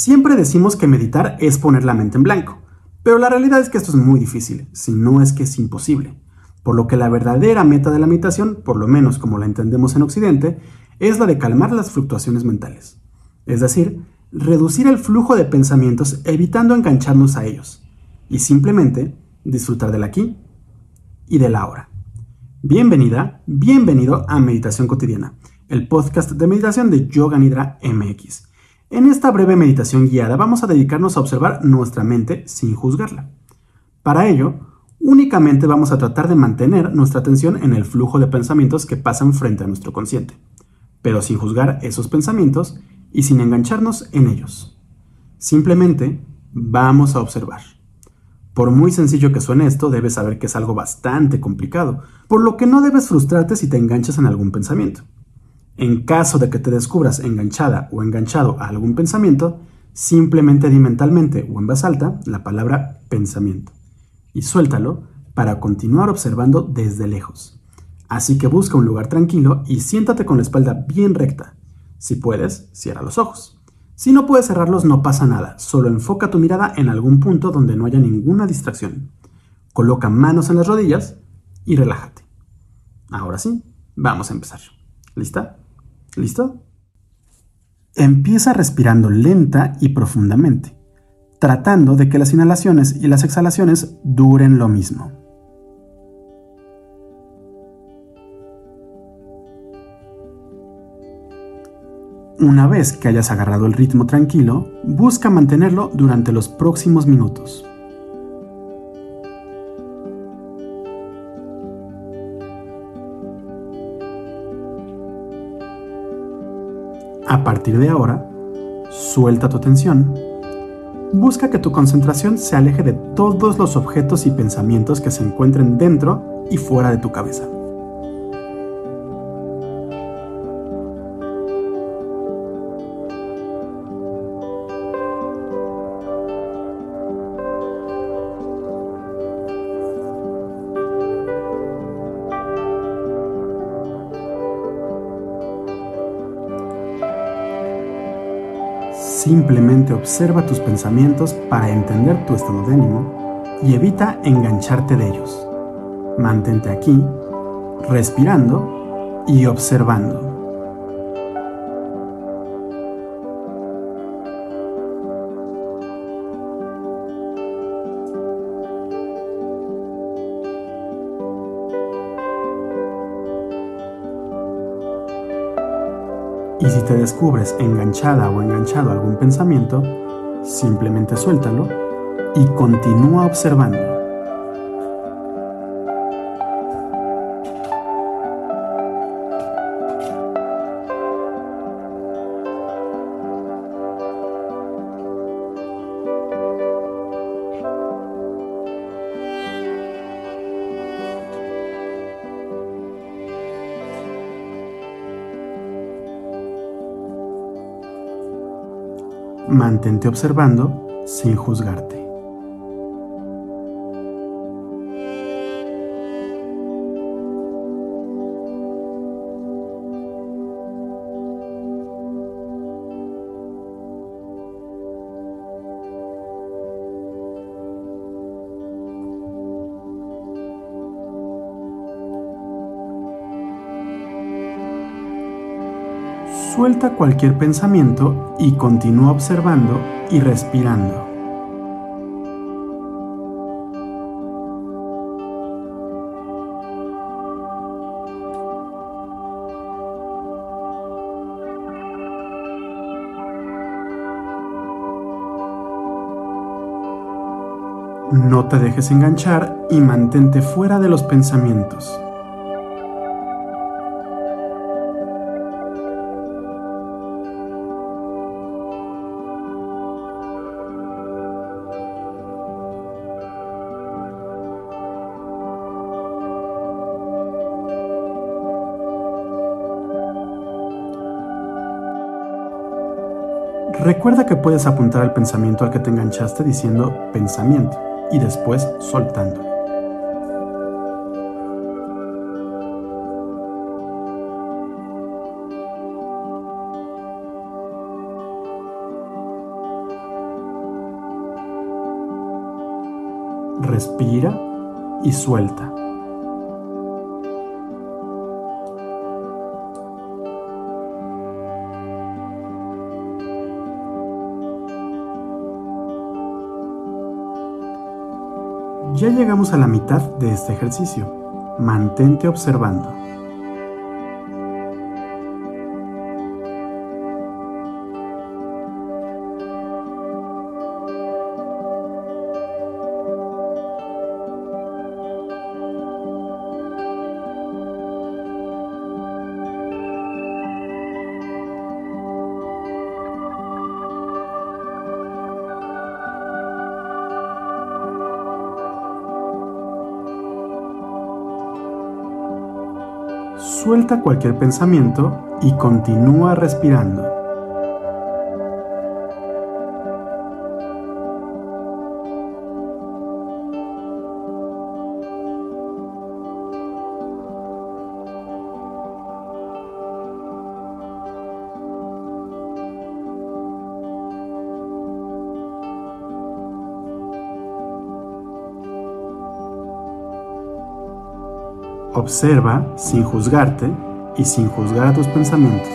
Siempre decimos que meditar es poner la mente en blanco, pero la realidad es que esto es muy difícil, si no es que es imposible. Por lo que la verdadera meta de la meditación, por lo menos como la entendemos en Occidente, es la de calmar las fluctuaciones mentales. Es decir, reducir el flujo de pensamientos evitando engancharnos a ellos y simplemente disfrutar del aquí y del ahora. Bienvenida, bienvenido a Meditación Cotidiana, el podcast de meditación de Yoga Nidra MX. En esta breve meditación guiada vamos a dedicarnos a observar nuestra mente sin juzgarla. Para ello, únicamente vamos a tratar de mantener nuestra atención en el flujo de pensamientos que pasan frente a nuestro consciente, pero sin juzgar esos pensamientos y sin engancharnos en ellos. Simplemente vamos a observar. Por muy sencillo que suene esto, debes saber que es algo bastante complicado, por lo que no debes frustrarte si te enganchas en algún pensamiento. En caso de que te descubras enganchada o enganchado a algún pensamiento, simplemente di mentalmente o en voz alta la palabra pensamiento y suéltalo para continuar observando desde lejos. Así que busca un lugar tranquilo y siéntate con la espalda bien recta. Si puedes, cierra los ojos. Si no puedes cerrarlos, no pasa nada, solo enfoca tu mirada en algún punto donde no haya ninguna distracción. Coloca manos en las rodillas y relájate. Ahora sí, vamos a empezar. ¿Lista? ¿Listo? Empieza respirando lenta y profundamente, tratando de que las inhalaciones y las exhalaciones duren lo mismo. Una vez que hayas agarrado el ritmo tranquilo, busca mantenerlo durante los próximos minutos. A partir de ahora, suelta tu atención. Busca que tu concentración se aleje de todos los objetos y pensamientos que se encuentren dentro y fuera de tu cabeza. Simplemente observa tus pensamientos para entender tu estado de ánimo y evita engancharte de ellos. Mantente aquí, respirando y observando. Y si te descubres enganchada o enganchado a algún pensamiento, simplemente suéltalo y continúa observando. Mantente observando sin juzgarte. Suelta cualquier pensamiento y continúa observando y respirando. No te dejes enganchar y mantente fuera de los pensamientos. Recuerda que puedes apuntar al pensamiento al que te enganchaste diciendo pensamiento y después soltándolo. Respira y suelta. Ya llegamos a la mitad de este ejercicio. Mantente observando. Suelta cualquier pensamiento y continúa respirando. Observa sin juzgarte y sin juzgar a tus pensamientos.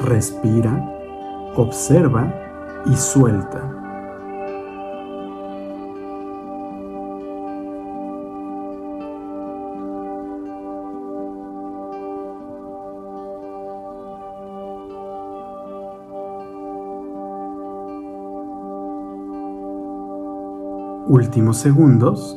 Respira, observa y suelta. Últimos segundos.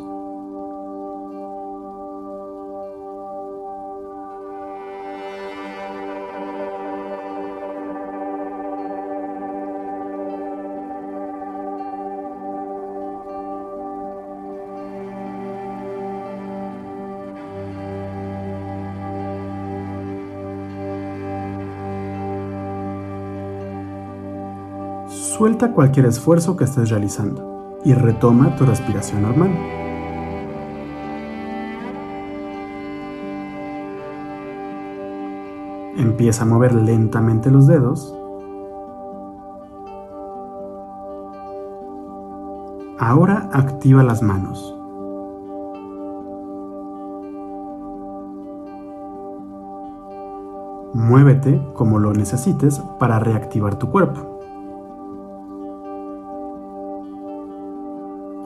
Suelta cualquier esfuerzo que estés realizando y retoma tu respiración normal. Empieza a mover lentamente los dedos. Ahora activa las manos. Muévete como lo necesites para reactivar tu cuerpo.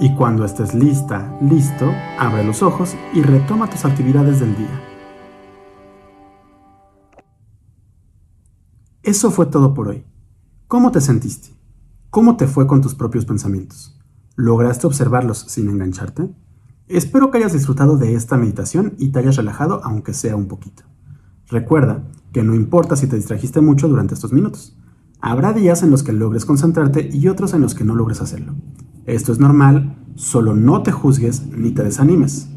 Y cuando estés lista, listo, abre los ojos y retoma tus actividades del día. Eso fue todo por hoy. ¿Cómo te sentiste? ¿Cómo te fue con tus propios pensamientos? ¿Lograste observarlos sin engancharte? Espero que hayas disfrutado de esta meditación y te hayas relajado aunque sea un poquito. Recuerda que no importa si te distrajiste mucho durante estos minutos. Habrá días en los que logres concentrarte y otros en los que no logres hacerlo. Esto es normal, solo no te juzgues ni te desanimes.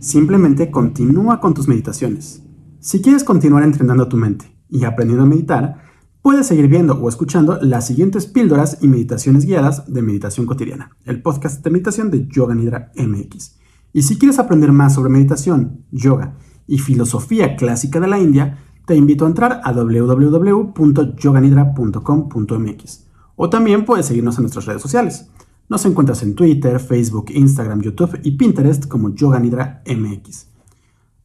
Simplemente continúa con tus meditaciones. Si quieres continuar entrenando tu mente y aprendiendo a meditar, puedes seguir viendo o escuchando las siguientes píldoras y meditaciones guiadas de meditación cotidiana, el podcast de meditación de Yoga Nidra MX. Y si quieres aprender más sobre meditación, yoga y filosofía clásica de la India, te invito a entrar a www.yoganidra.com.mx. O también puedes seguirnos en nuestras redes sociales. Nos encuentras en Twitter, Facebook, Instagram, YouTube y Pinterest como Yoga Nidra MX.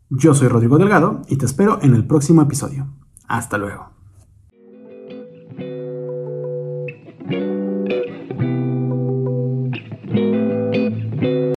Yo soy Rodrigo Delgado y te espero en el próximo episodio. Hasta luego.